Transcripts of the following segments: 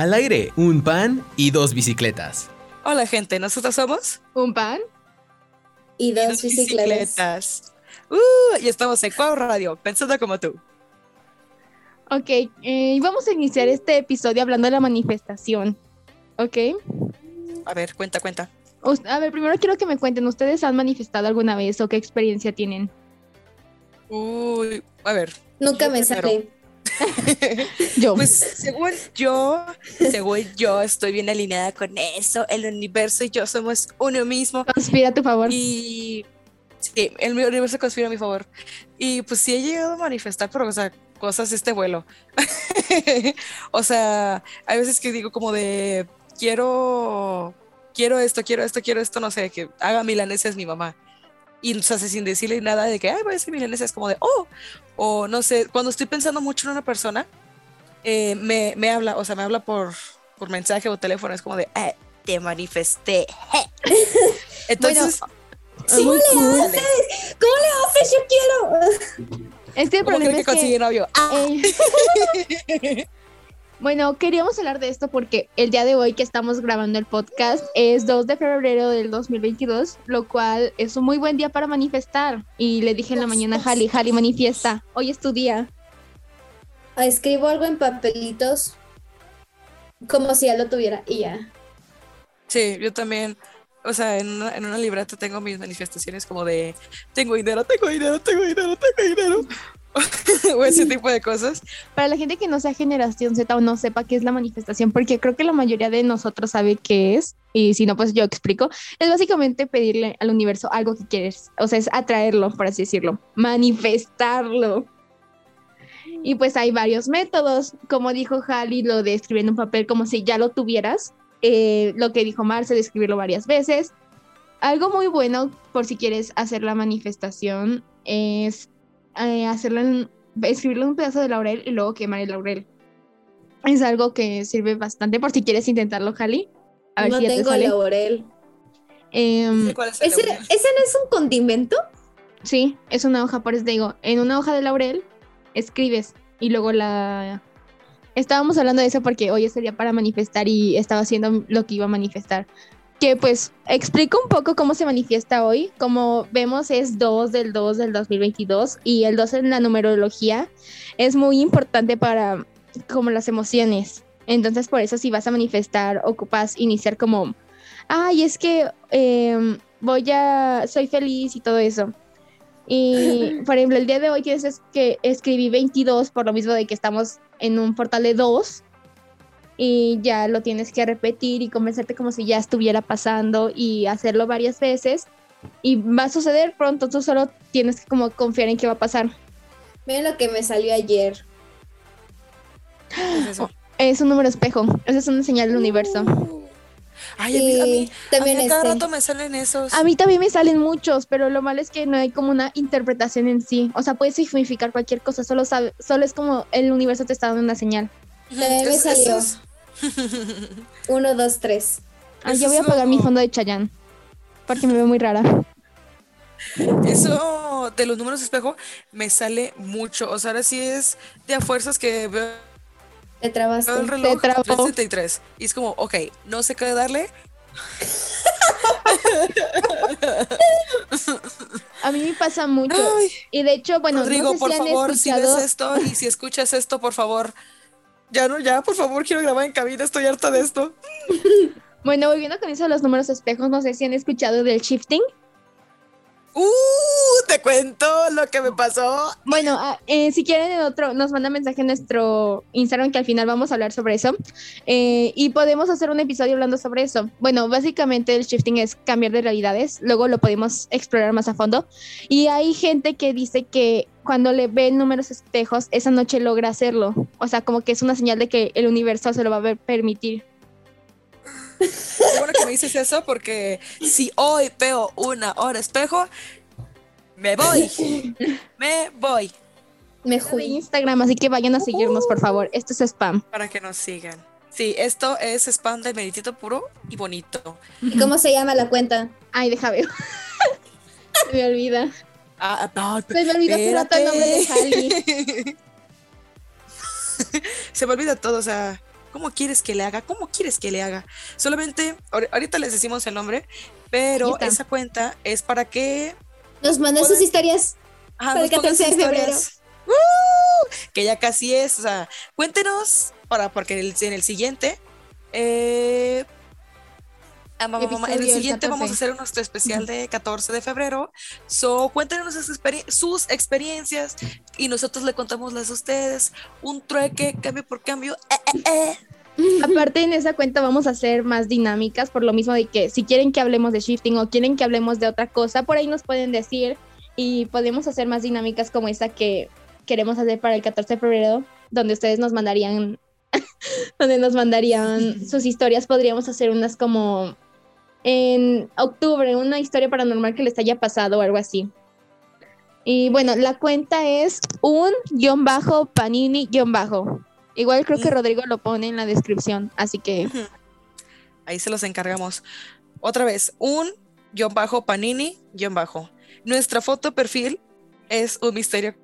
Al aire, un pan y dos bicicletas. Hola gente, nosotros somos un pan y dos, bicicletas. Uh, y estamos en Cuau Radio, pensando como tú. Ok, eh, vamos a iniciar este episodio hablando de la manifestación. ¿Ok? A ver, cuenta, cuenta. A ver, primero quiero que me cuenten, ¿ustedes han manifestado alguna vez o qué experiencia tienen? Uy, a ver. Nunca me sale. Yo. Pues según yo, según yo, estoy bien alineada con eso. El universo y yo somos uno mismo. Conspira a tu favor. Y sí, el universo conspira a mi favor. Y pues sí he llegado a manifestar, pero o sea, cosas de este vuelo. o sea, hay veces que digo como de quiero, quiero esto, quiero esto, quiero esto, no sé, que haga milanesas mi mamá y o sea, sin decirle nada de que, ay, voy a ser milanesa, es como de, oh, o no sé, cuando estoy pensando mucho en una persona, eh, me, me, habla, o sea, me habla por, por mensaje o teléfono, es como de, eh, te manifesté. Entonces, ¿cómo le haces? ¿Cómo le haces? Yo quiero. Es que el problema que es que... novio? Ah. Eh, Bueno, queríamos hablar de esto porque el día de hoy que estamos grabando el podcast es 2 de febrero del 2022, lo cual es un muy buen día para manifestar. Y le dije en la mañana a Jali, Jali, manifiesta, hoy es tu día. Ah, escribo algo en papelitos como si ya lo tuviera y ya. Sí, yo también. O sea, en una, en una libreta tengo mis manifestaciones como de tengo dinero, tengo dinero, tengo dinero, tengo dinero. o ese tipo de cosas. Para la gente que no sea generación Z o no sepa qué es la manifestación, porque creo que la mayoría de nosotros sabe qué es, y si no, pues yo explico, es básicamente pedirle al universo algo que quieres, o sea, es atraerlo, por así decirlo, manifestarlo. Y pues hay varios métodos, como dijo Jali, lo de escribir en un papel como si ya lo tuvieras, eh, lo que dijo Marce de escribirlo varias veces. Algo muy bueno por si quieres hacer la manifestación es eh, hacerlo en, escribirlo en un pedazo de laurel y luego quemar el laurel. Es algo que sirve bastante por si quieres intentarlo, Jali. A ver no tengo laurel. Em, ¿Ese, no es un condimento? Sí, es una hoja, por eso te digo, en una hoja de laurel escribes y luego la... Estábamos hablando de eso porque hoy sería para manifestar y estaba haciendo lo que iba a manifestar que pues explico un poco cómo se manifiesta hoy. Como vemos es 2 del 2 del 2022 y el 2 en la numerología es muy importante para como las emociones. Entonces por eso si vas a manifestar ocupas iniciar como, ay, es que em, voy a, soy feliz y todo eso. Y por ejemplo, el día de hoy que es que escribí 22 por lo mismo de que estamos en un portal de 2 y ya lo tienes que repetir y convencerte como si ya estuviera pasando y hacerlo varias veces y va a suceder pronto, tú solo tienes que como confiar en que va a pasar. Miren lo que me salió ayer. es, un número espejo, esa es una señal del universo. Ay, a mí, a mí, también a cada rato me salen esos. A mí también me salen muchos, pero lo malo es que no hay como una interpretación en sí. O sea, puede significar cualquier cosa, solo, sabe, solo es como el universo te está dando una señal. También me salió. Uno, dos, tres. Ay, yo voy a pagar mi fondo de Chayán. Porque me veo muy rara. Eso de los números de espejo me sale mucho. O sea, ahora sí es de a fuerzas que veo. Te trabaste. el reloj, Te Y es como, ok, no sé qué darle. A mí me pasa mucho. y de hecho, bueno, Rodrigo, por favor, si ves esto y si escuchas esto, por favor, ya no, ya, por favor, quiero grabar en cabina, estoy harta de esto. bueno, volviendo con eso de los números espejos, no sé si han escuchado del shifting. ¡Uh! Te cuento lo que me pasó. Bueno, ah, eh, si quieren otro, nos manda mensaje en nuestro Instagram que al final vamos a hablar sobre eso. Eh, y podemos hacer un episodio hablando sobre eso. Bueno, básicamente el shifting es cambiar de realidades. Luego lo podemos explorar más a fondo. Y hay gente que dice que cuando le ven números espejos, esa noche logra hacerlo. O sea, como que es una señal de que el universo se lo va a permitir. Qué bueno que me dices eso porque si hoy veo una hora espejo, me voy. Me voy. Me fui. Instagram, así que vayan a seguirnos, por favor. Esto es spam. Para que nos sigan. Sí, esto es spam de meditito puro y bonito. ¿Y cómo se llama la cuenta? Ay, deja ver. se me olvida. Ah, no, se me olvidó el nombre de Jali. se me olvida todo, o sea. ¿Cómo quieres que le haga? ¿Cómo quieres que le haga? Solamente, ahor- ahorita les decimos el nombre, pero esa cuenta es para que Nos mandan sus historias. Ajá, Para el nos pongan 14 de febrero. ¡Uh! Que ya casi es. O sea, cuéntenos para porque el- en el siguiente. eh, mamá, mamá, en el siguiente vamos a 14. hacer nuestro especial de 14 de febrero. So, cuéntenos sus, experi- sus experiencias y nosotros le contamos las de ustedes. Un trueque, cambio por cambio. Eh, eh, eh. Aparte en esa cuenta vamos a hacer más dinámicas por lo mismo de que si quieren que hablemos de shifting o quieren que hablemos de otra cosa, por ahí nos pueden decir y podemos hacer más dinámicas como esa que queremos hacer para el 14 de febrero, donde ustedes nos mandarían donde nos mandarían sus historias, podríamos hacer unas como en octubre, una historia paranormal que les haya pasado o algo así. Y bueno, la cuenta es un guion bajo panini guion bajo. Igual creo que Mm. Rodrigo lo pone en la descripción, así que Ahí se los encargamos. Otra vez, un guion bajo panini guion bajo. Nuestra foto perfil es un misterio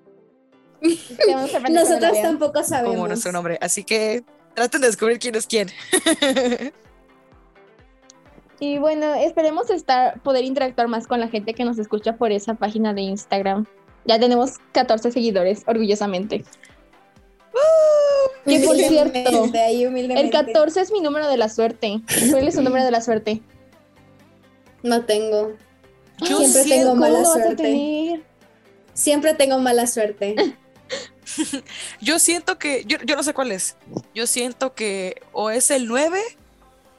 Nosotros tampoco sabemos. como nuestro nombre. Así que traten de descubrir quién es quién. Y bueno, esperemos estar, poder interactuar más con la gente que nos escucha por esa página de Instagram. Ya tenemos 14 seguidores, orgullosamente. Que por cierto, El humildemente. 14 es mi número de la suerte. ¿Cuál es su número de la suerte? No tengo. Yo Siempre siento- tengo mala ¿Cómo lo vas a suerte. tener? Siempre tengo mala suerte. Yo siento que, yo, yo no sé cuál es. Yo siento que o es el 9,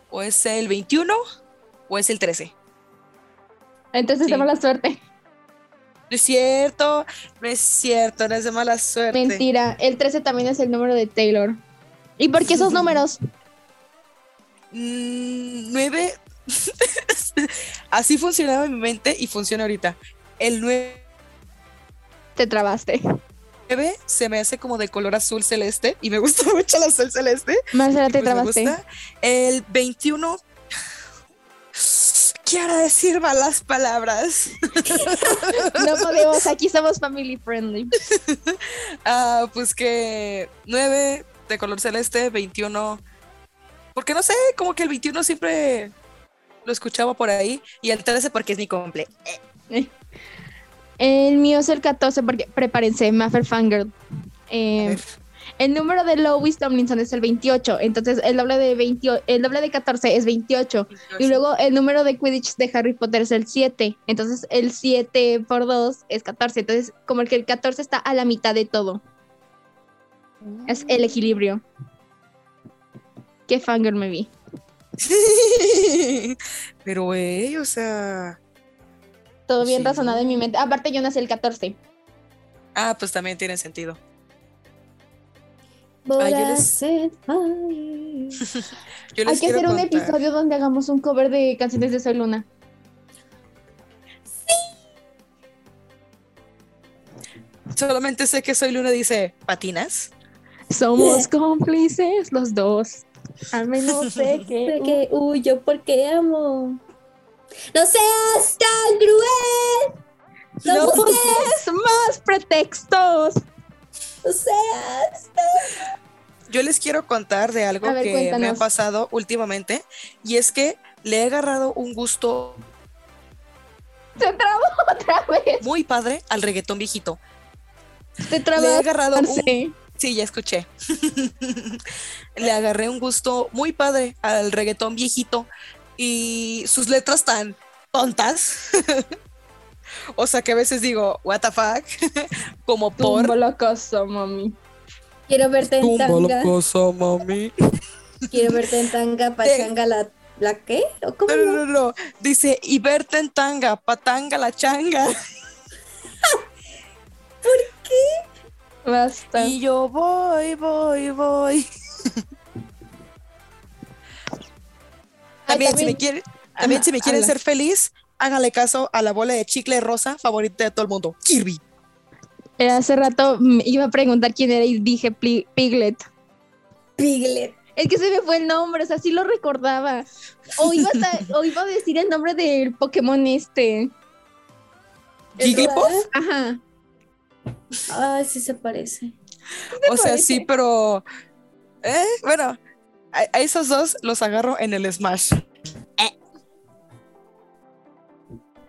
o es el 21, o es el 13. Entonces Sí. de mala suerte. No es cierto, no es cierto, no es de mala suerte. Mentira. El 13 también es el número de Taylor. ¿Y por qué esos números? Mm, 9. Así funcionaba en mi mente y funciona ahorita. El 9 Te trabaste. se me hace como de color azul celeste y me gusta mucho el azul celeste. Marcela, te pues trabaste. gusta. El 21. Quiero decir malas palabras. No podemos, aquí somos family friendly. Ah, pues que 9 de color celeste, 21. Porque no sé, como que el 21 siempre lo escuchaba por ahí. Y el 13 porque es mi cumple. El mío es el 14 porque prepárense, Maffer Fangirl. Eh. El número de Lois Tomlinson es el 28, entonces el doble de 20, el doble de 14 es 28. Y luego el número de Quidditch de Harry Potter es el 7. Entonces el 7 por 2 es 14. Entonces como el que el 14 está a la mitad de todo. Es el equilibrio. Qué fangirl me vi. Pero, güey, o sea. Todo bien Sí. razonado en mi mente. Aparte yo nací el 14. Ah, pues también tiene sentido. Ay, yo les-. Yo Hay que hacer un episodio donde hagamos un cover de canciones de Soy Luna. Solamente sé que Soy Luna dice patinas. Somos cómplices los dos. Al menos sé que... Porque huyo porque amo. No seas tan cruel. No, No busques más pretextos. No seas. Yo les quiero contar de algo ver, que me ha pasado últimamente. Y es que le he agarrado un gusto Se trabó otra vez. muy padre al reggaetón viejito. Se trabó. Le he agarrado un Sí. Sí, ya escuché. Le agarré un gusto muy padre al reggaetón viejito y sus letras tan tontas. o sea que a veces digo, what the fuck, como por... Tumbo la casa, mami. Quiero verte en tanga. cosa, mami. Quiero verte en tanga, pachanga, la, ¿la qué? ¿O cómo? No, no, no, no. Dice, y verte en tanga, patanga la changa. Basta. Y yo voy, voy, voy. También, si me quieren, también Ajá, si me quieren habla. ser feliz, háganle caso a la bola de chicle rosa favorita de todo el mundo, Kirby. Eh, Hace rato mm, iba a preguntar quién era y dije Pli- Piglet. Piglet. Es que se me fue el nombre, o sea, sí lo recordaba. O iba, a, o iba a decir el nombre del Pokémon este. ¿Jigglypuff? Ajá. Ay, sí se parece. O sea, parece? sí, pero... Eh, bueno, a, a esos dos los agarro en el Smash.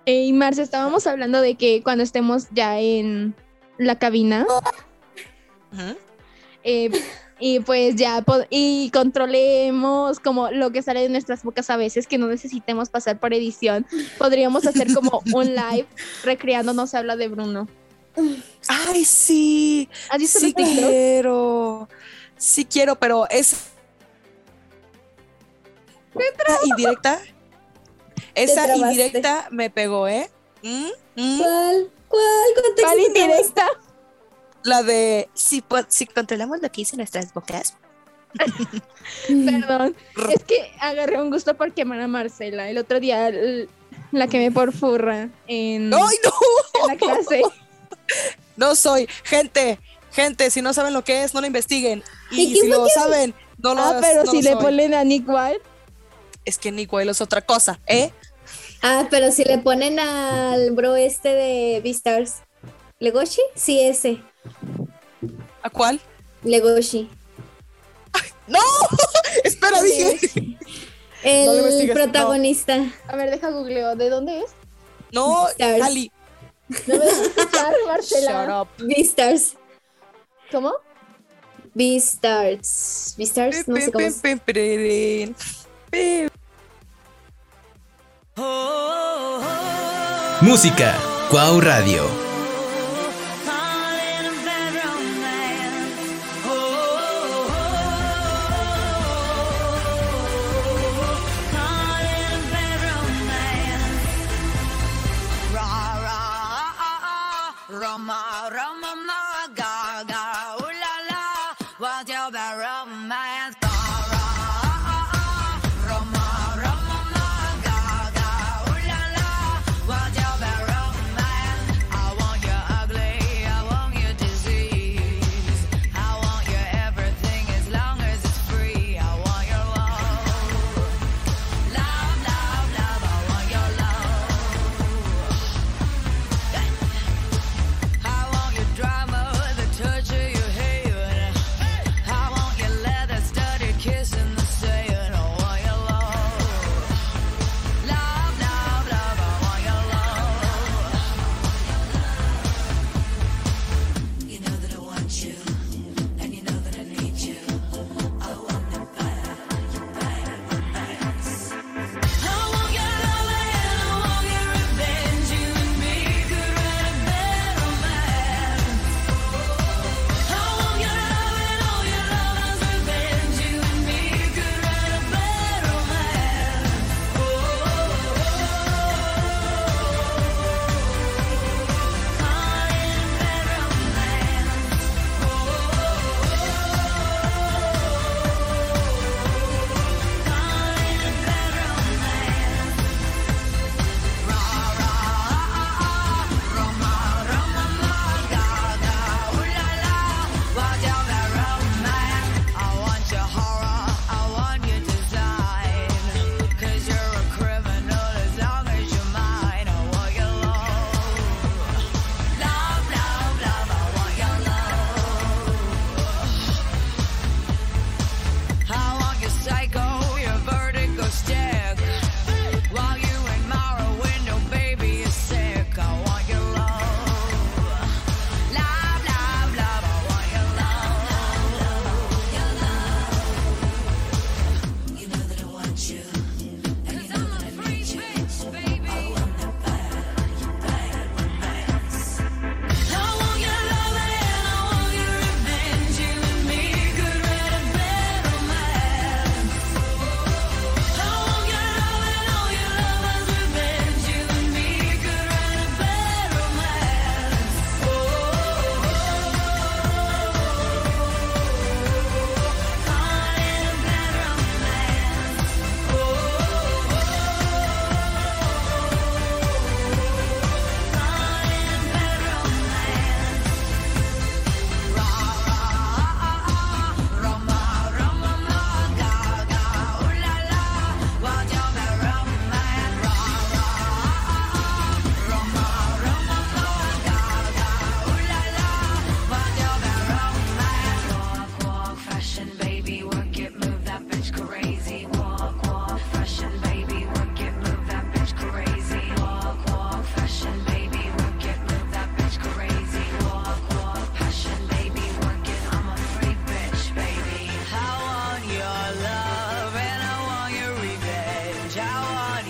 Eh, y Marce, estábamos hablando de que cuando estemos ya en la cabina, eh, y pues ya y controlemos como lo que sale de nuestras bocas a veces, que no necesitemos pasar por edición, podríamos hacer como un live recreando No se habla de Bruno. Ay, sí. ¿Has visto Sí quiero. Sí quiero, pero es. Indirecta. Esa indirecta me pegó, ¿eh? ¿Mm? ¿Mm? ¿Cuál? ¿Cuál? ¿Cuál indirecta? La de si, si controlamos lo que dice nuestras bocas. Perdón. Es que agarré un gusto por quemar a Marcela. El otro día la quemé por furra en, ¡Ay, no! en la clase. No soy. Gente, gente, si no saben lo que es, no lo investiguen. ¿Y Y si lo saben, no lo Ah, pero no si lo le soy. ponen a Nick Wilde. Es que Nick Wilde es otra cosa, ¿eh? Ah, pero si le ponen al bro este de Beastars. ¿Legoshi? Sí, ese. ¿A cuál? Legoshi. ¡No! Espera, dije. El No no. protagonista. A ver, deja googleo. ¿De dónde es? No, Stars. Ali. No me dejas escuchar, Marcela. Shut up. Beastars. ¿Cómo? Beastars. Beastars, no sé cómo. es. Música. Cuau Radio.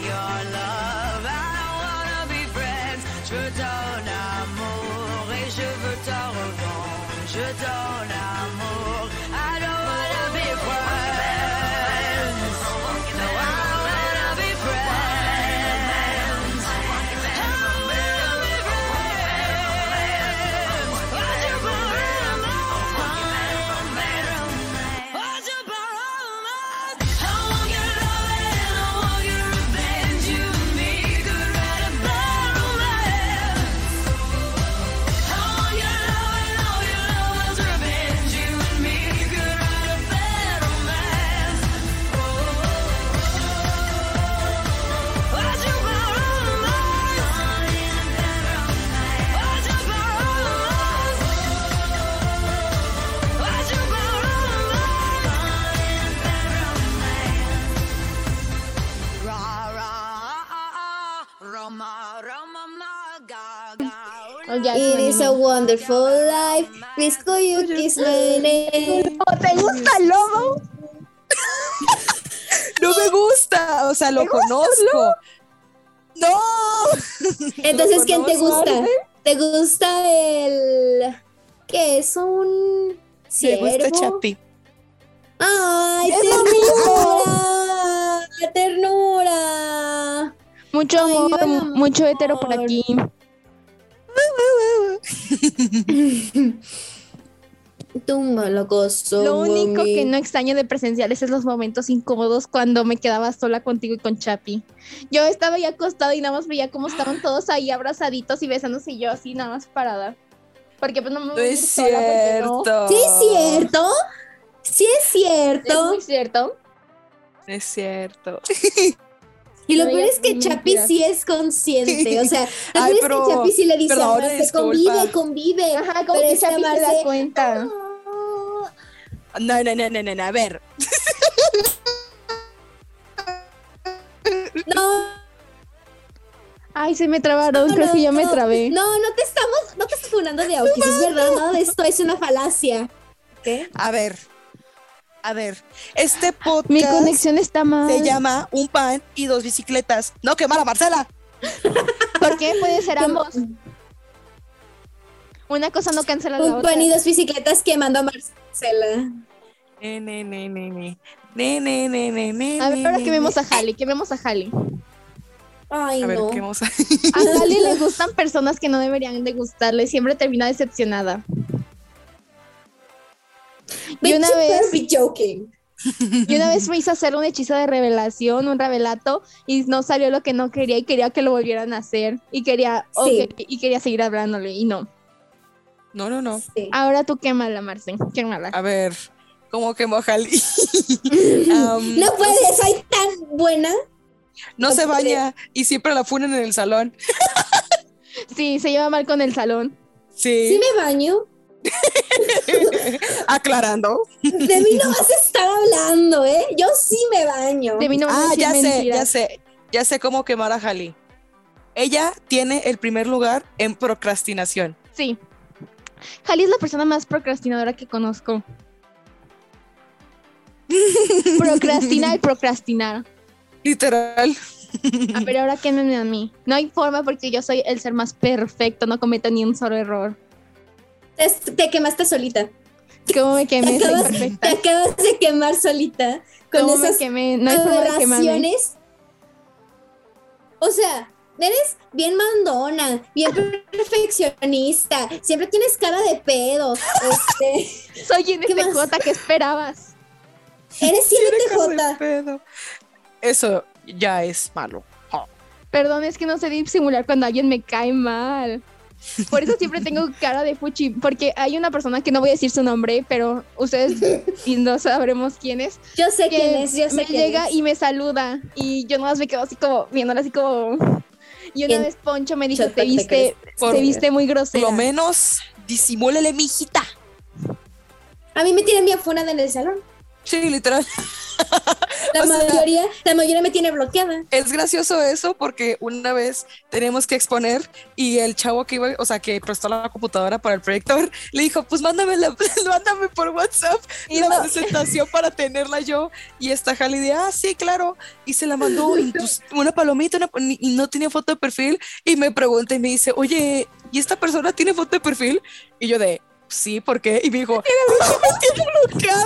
your love. Oh, ya, It is a wonderful life. Please could you kiss my name? Oh, ¿Te gusta el lobo? No me gusta, o sea, lo conozco. No. Entonces, ¿quién te gusta? ¿Te gusta el qué es un Me ciervo? gusta Chapi. Ay, Es lo ternura, ternura. Mucho amor. mucho hetero por aquí. Tumba. Lo único que no extraño de presenciales es los momentos incómodos cuando me quedaba sola contigo y con Chapi. Yo estaba ahí acostada y nada más veía cómo estaban todos ahí abrazaditos y besándose y yo así nada más parada. Porque pues no me No voy a ir es porque no. cierto. Sí es cierto. Sí es Es cierto. muy cierto. Es cierto. Y lo No peor es que. Chapi sí es consciente. O sea, lo Ay, peor es que Chapi sí le dice a Marce, convive, convive. Ajá, como Pero que esta Chapi se da cuenta. No, no, no, no, no, no, a ver. No, Ay, se me trabaron, no, creo que ya me trabé. No, no te estamos, no te estás funando de Aukis, es verdad, nada de esto es una falacia. ¿Qué? A ver. A ver. Este podcast Mi conexión está mal. se llama Un pan y dos bicicletas. No, qué mala, Marcela. ¿Por qué puede ser ambos? Una cosa no cancela la Un otra. pan y dos bicicletas quemando a Marcela. Ne, ne, ne, ne, ne. Ne, ne, ne, ne, ne, A ver, ahora quememos a Halley, quememos a Halley. Ay, A ver, no. ¿qué vamos a A Halley le gustan personas que no deberían de gustarle, siempre termina decepcionada. Y una vez, better be joking. y una vez me hizo hacer un hechizo de revelación, un revelato, y no salió lo que no quería y quería que lo volvieran a hacer. Y quería, Sí. y quería seguir hablándole, y no. No, no, no. Sí. Ahora tú quémala, Marce, quémala. A ver, ¿cómo quemó a Jali? Um, No puede, soy tan buena. no se baña y siempre la funen en el salón. Sí, se lleva mal con el salón. Sí, Sí me baño. aclarando. De mí no vas a estar hablando, ¿eh? Yo sí me baño. De mí no van a Ah, decir ya sé, mentiras. ya sé. Ya sé cómo quemar a Jali. Ella tiene el primer lugar en procrastinación. Sí. Jali es la persona más procrastinadora que conozco. Procrastinar y procrastinar. Literal. A ver, ahora quémenme a mí. No hay forma porque yo soy el ser más perfecto, no cometo ni un solo error. Te, te quemaste solita. ¿Cómo me quemé? Te Soy acabas, te acabas de quemar solita. Con ¿Cómo me esas quemé? No hay forma de quemarme. aberraciones. O sea, eres bien mandona, bien perfeccionista. Siempre tienes cara de pedo. Este, Soy ¿Qué más? NTJ, ¿qué esperabas? eres Deja de 7TJ. pedo. Eso ya es malo. Perdón, es que no sé disimular cuando alguien me cae mal. Por eso siempre tengo cara de fuchi, porque hay una persona que no voy a decir su nombre, pero ustedes y no sabremos quién es, Yo sé que quién es, yo sé me quién llega es. y me saluda y yo nomás me quedo así como viéndola así como y una ¿Quién? vez Poncho me dijo te ¿te viste Por- te viste muy Por grosera lo menos disimúlele, mijita. A mí me tienen bien funada en el salón. Sí, literal. La O sea- mayoría, la mayoría me tiene bloqueada. Es gracioso eso porque una vez teníamos que exponer y el chavo que iba, o sea, que prestó la computadora para el proyector, le dijo, pues mándame, la, mándame por WhatsApp Y la no- presentación para tenerla yo. Y esta Jali de, ah, sí, claro. Y se la mandó y, pues, una palomita una- y no tenía foto de perfil. Y me pregunta y me dice, oye, ¿y esta persona tiene foto de perfil? Y yo de, sí, ¿por qué? Y me dijo, "Ah, me tiene bloqueada.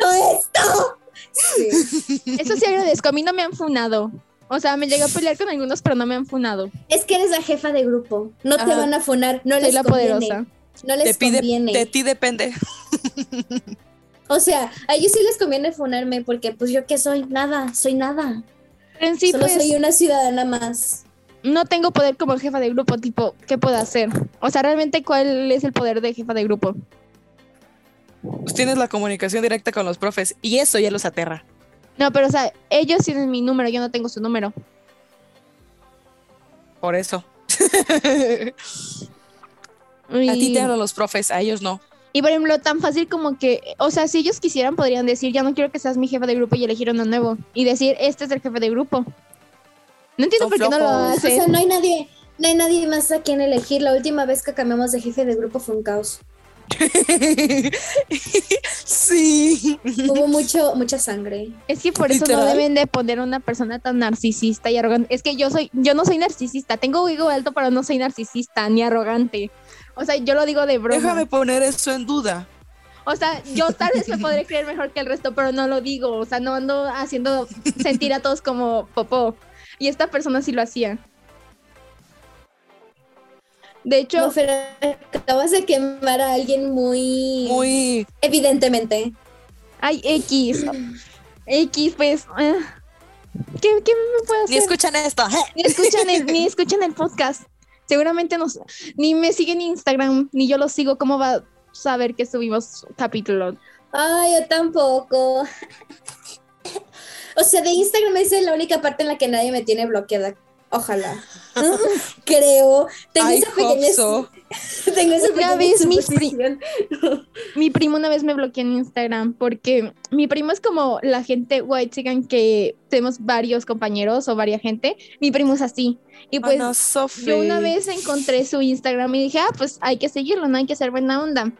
¡No esto! Sí. eso sí agradezco a mí no me han funado o sea me llegué a pelear con algunos pero no me han funado Es que eres la jefa de grupo. No te van a funar, no soy les la conviene. poderosa No Te les pide, conviene. de ti depende. O sea, a ellos sí les conviene funarme porque pues yo qué soy, nada, soy nada. pero en sí Solo pues soy una ciudadana más. no tengo poder como jefa de grupo tipo qué puedo hacer o sea realmente cuál es el poder de jefa de grupo Pues tienes la comunicación directa con los profes y eso ya los aterra. no pero o sea ellos tienen mi número yo no tengo su número Por eso. y, A ti te hablan los profes, a ellos no. y por ejemplo tan fácil como que o sea si ellos quisieran podrían decir ya no quiero que seas mi jefa de grupo y elegir uno nuevo y decir este es el jefe de grupo no entiendo Son por qué no lo flojos. O hacen sea, no hay nadie, No hay nadie más a quien elegir. La última vez que cambiamos de jefe de grupo fue un caos. sí. Hubo mucho, mucha sangre. Es que por eso no deben de poner una persona tan narcisista y arrogante. Es que yo soy, yo no soy narcisista, tengo ego alto, pero no soy narcisista ni arrogante. O sea, yo lo digo de broma. Déjame poner eso en duda. O sea, yo tal vez me podré creer mejor que el resto, pero no lo digo. O sea, no ando haciendo sentir a todos como popó. Y esta persona sí lo hacía. De hecho, No, pero acabas de quemar a alguien muy, Muy. evidentemente. hay X. X, pues. ah, ¿Qué, qué me puedo hacer? Ni escuchan esto. Ni escuchan el, ni escuchan el podcast. Seguramente no, ni me siguen en Instagram, ni yo lo sigo. ¿Cómo va a saber que subimos capítulo? Ay, yo tampoco. O sea, de Instagram esa es la única parte en la que nadie me tiene bloqueada. Ojalá. Creo. Tengo I esa pequeña, so. tengo esa Una pequeña vez mis pri-. Mi primo una vez me bloqueó en Instagram porque mi primo es como la gente white chican que tenemos varios compañeros o varia gente. Mi primo es así. Y pues Ana Sofi. yo una vez encontré su Instagram y dije, ah, pues hay que seguirlo, no hay que ser buena onda.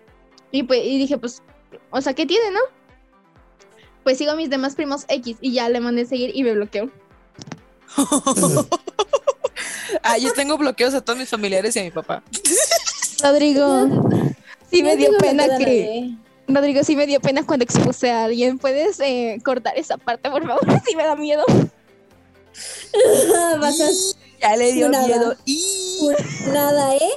Y pues y dije, pues, o sea, ¿qué tiene, no? Pues sigo a mis demás primos X y ya le mandé seguir y me bloqueó. Ah, yo tengo bloqueos a todos mis familiares y a mi papá. Rodrigo, sí me dio pena que... Rodrigo, sí me dio pena cuando expuse a alguien. ¿Puedes eh, cortar esa parte, por favor? Sí me da miedo. Vas a Ya le dio Nada. miedo. Y... nada, ¿eh?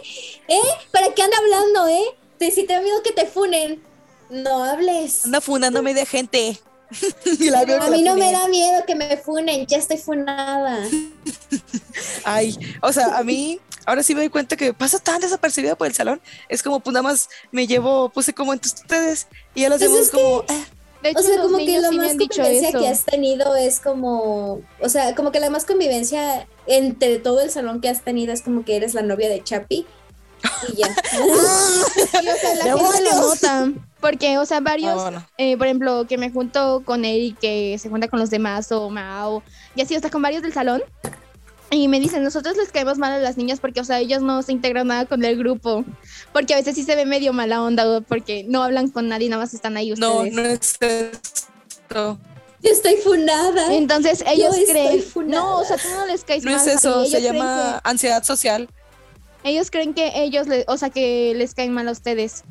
¿Eh? ¿Para qué anda hablando, eh? Te, si te da miedo que te funen, no hables. Anda fundándome de gente. Y la veo que A la mí no me da miedo que me funen, ya estoy funada. Ay, o sea, a mí ahora sí me doy cuenta que pasa tan desapercibida por el salón. Es como, pues nada más me llevo, puse como entre ustedes y ya los Pues es que- como, "Ah". Hecho, O sea, como que la sí más convivencia que has tenido es como, o sea, como que la más convivencia entre todo el salón que has tenido es como que eres la novia de Chapi y ya. Sí, o sea, la gente lo nota. Porque, o sea, Ah, varios, bueno. eh, por ejemplo, que me junto con él y que se junta con los demás, o Mao, y así, o sea, con varios del salón. Y me dicen, nosotros les caemos mal a las niñas porque, o sea, ellos no se integran nada con el grupo. Porque a veces sí se ve medio mala onda, porque no hablan con nadie, nada más están ahí No, ustedes. no es esto. Yo estoy funada. Entonces ellos creen, funada. no, o sea, tú no les caes No mal. es eso, ellos se creen llama ansiedad social. que- ellos creen que ellos, le- o sea, que les caen mal a ustedes.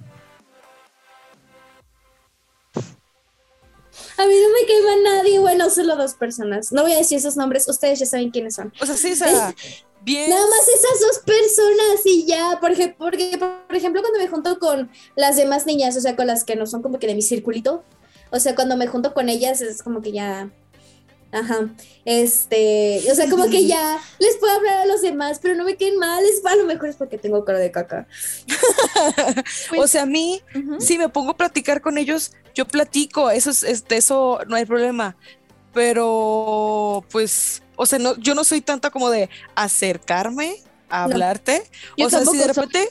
A mí no me quema nadie, bueno, solo dos personas. No voy a decir esos nombres, ustedes ya saben quiénes son. O sea, sí, o sea, bien. Nada más esas dos personas y ya, porque, porque, por ejemplo, cuando me junto con las demás niñas, o sea, con las que no son como que de mi circulito, o sea, cuando me junto con ellas es como que ya, ajá, este, o sea, como que ya les puedo hablar a los demás, pero no me queden mal, es, a lo mejor es porque tengo cara de caca. o sea, a mí, Ujú. si me pongo a platicar con ellos, yo platico, eso es, es- de eso no hay problema. Pero, pues, o sea, no, yo no soy tanta como de acercarme a No. hablarte. Yo o sea, si de soy. repente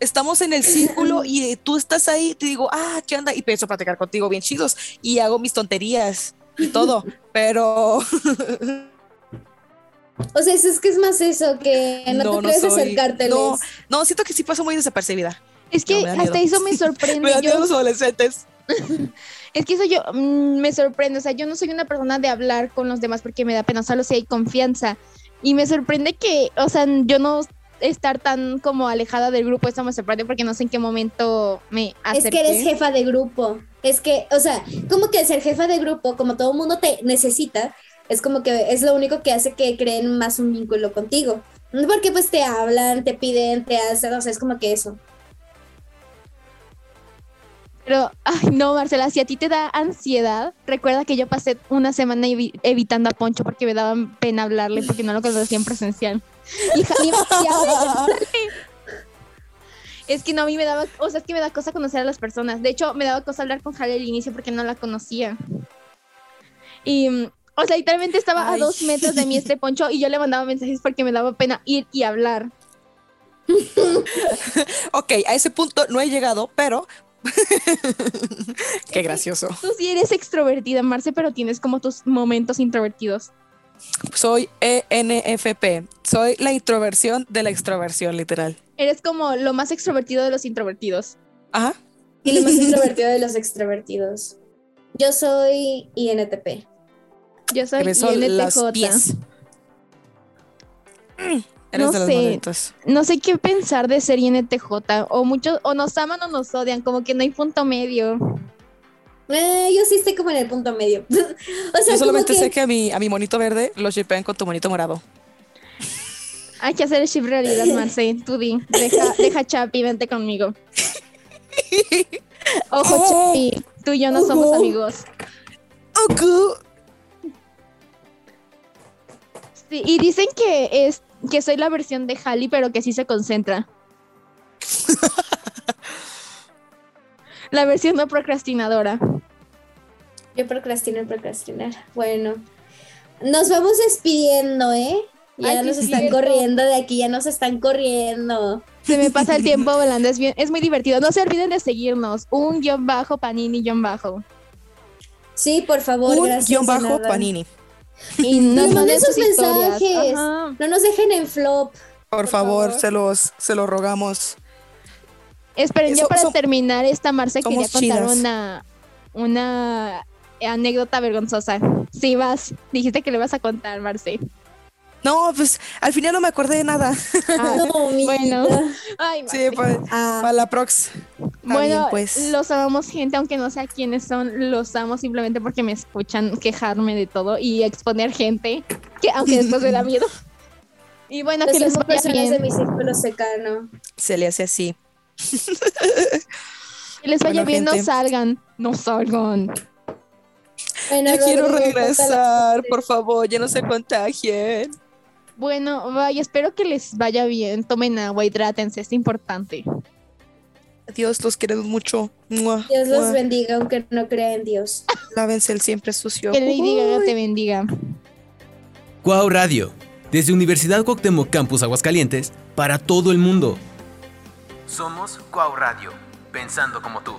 estamos en el círculo y tú estás ahí, te digo, ah, ¿qué onda? Y a platicar contigo bien chidos y hago mis tonterías y todo. Pero O sea, eso es que es más eso, que no, No, te no atreves a soy- acercárteles. no, no, siento que sí paso muy desapercibida. Es que No, hasta eso me sorprende. Me dan yo- los adolescentes. Es que eso yo mm, me sorprende, o sea, yo no soy una persona de hablar con los demás porque me da pena, solo si hay confianza. Y me sorprende que, o sea, yo no estar tan como alejada del grupo, eso me sorprende porque no sé en qué momento me Es acerqué. que eres jefa de grupo. Es que, o sea, como que ser jefa de grupo, como todo mundo te necesita, es como que es lo único que hace que creen más un vínculo contigo. Porque pues te hablan, te piden, te hacen, o sea, es como que eso. Pero, ay, no, Marcela, si a ti te da ansiedad, recuerda que yo pasé una semana evi- evitando a Poncho porque me daba pena hablarle porque no lo conocía en presencial. Y ja- y- y ahora- es que no, a mí me daba, o sea, es que me da cosa conocer a las personas. De hecho, me daba cosa hablar con Jale al inicio porque no la conocía. Y, o sea, literalmente estaba Ay. a dos metros de mí este Poncho y yo le mandaba mensajes porque me daba pena ir y hablar. Ok, a ese punto no he llegado, pero. Qué gracioso. Tú sí eres extrovertida, Marce, pero tienes como tus momentos introvertidos. Soy ENFP. Soy la introversión de la extroversión, literal. Eres como lo más extrovertido de los introvertidos. Ajá. Y lo más introvertido de los extrovertidos. Yo soy INTP. Yo soy INTJ. Eres No sé. No sé qué pensar de ser INTJ. O muchos, o nos aman o nos odian, como que no hay punto medio. Eh, yo sí estoy como en el punto medio. o sea, Yo como solamente que, sé que a mi, a mi monito verde lo shipean con tu monito morado. Hay que hacer el chip realidad, Marce. Tú di. Deja, deja Chapi, vente conmigo. Ojo, Oh. Chapi. Tú y yo no somos amigos. Ok. Sí, y dicen que es que soy la versión de Halley, pero que sí se concentra. la versión no procrastinadora. Yo procrastino y procrastinar. Bueno, nos vamos despidiendo, ¿eh? Ya Ay, nos es están cierto. corriendo de aquí, ya nos están corriendo. Se me pasa el tiempo volando, es bien, es muy divertido. No se olviden de seguirnos. Un guion bajo, panini guion bajo. Sí, por favor, Un gracias. guion bajo nada. panini. Y nos manden sus mensajes. Ajá. No nos dejen en flop. Por, Por favor, favor. se los, se los rogamos. Esperen, ya Eso- para eso- terminar esta Marce quería contar chidas. una, una anécdota vergonzosa. Sí, vas. Dijiste que le vas a contar, Marce. No, pues al final no me acordé de nada. Ah, No, bueno. Ay. Sí, para, Ah, la prox. Está Bueno, bien, pues. los amamos, gente, aunque no sé quiénes son, los amo simplemente porque me escuchan quejarme de todo y exponer gente, que aunque después me da miedo. Y bueno, que les vaya personas de bien. mi círculo cercano. Se le hace así. Que les vaya Bueno, bien, no salgan. No salgan. Bueno, Ya quiero regresar, por favor, ya no se contagien. Bueno, vaya, espero que les vaya bien. Tomen agua, hidrátense, es importante. Dios los queremos mucho. Mua, Dios los bendiga, aunque no crea en Dios. Lávense el siempre sucio. Que Lady Gaga te bendiga. Cuau Radio, desde Universidad Cuauhtémoc Campus Aguascalientes, para todo el mundo. Somos Cuau Radio, pensando como tú.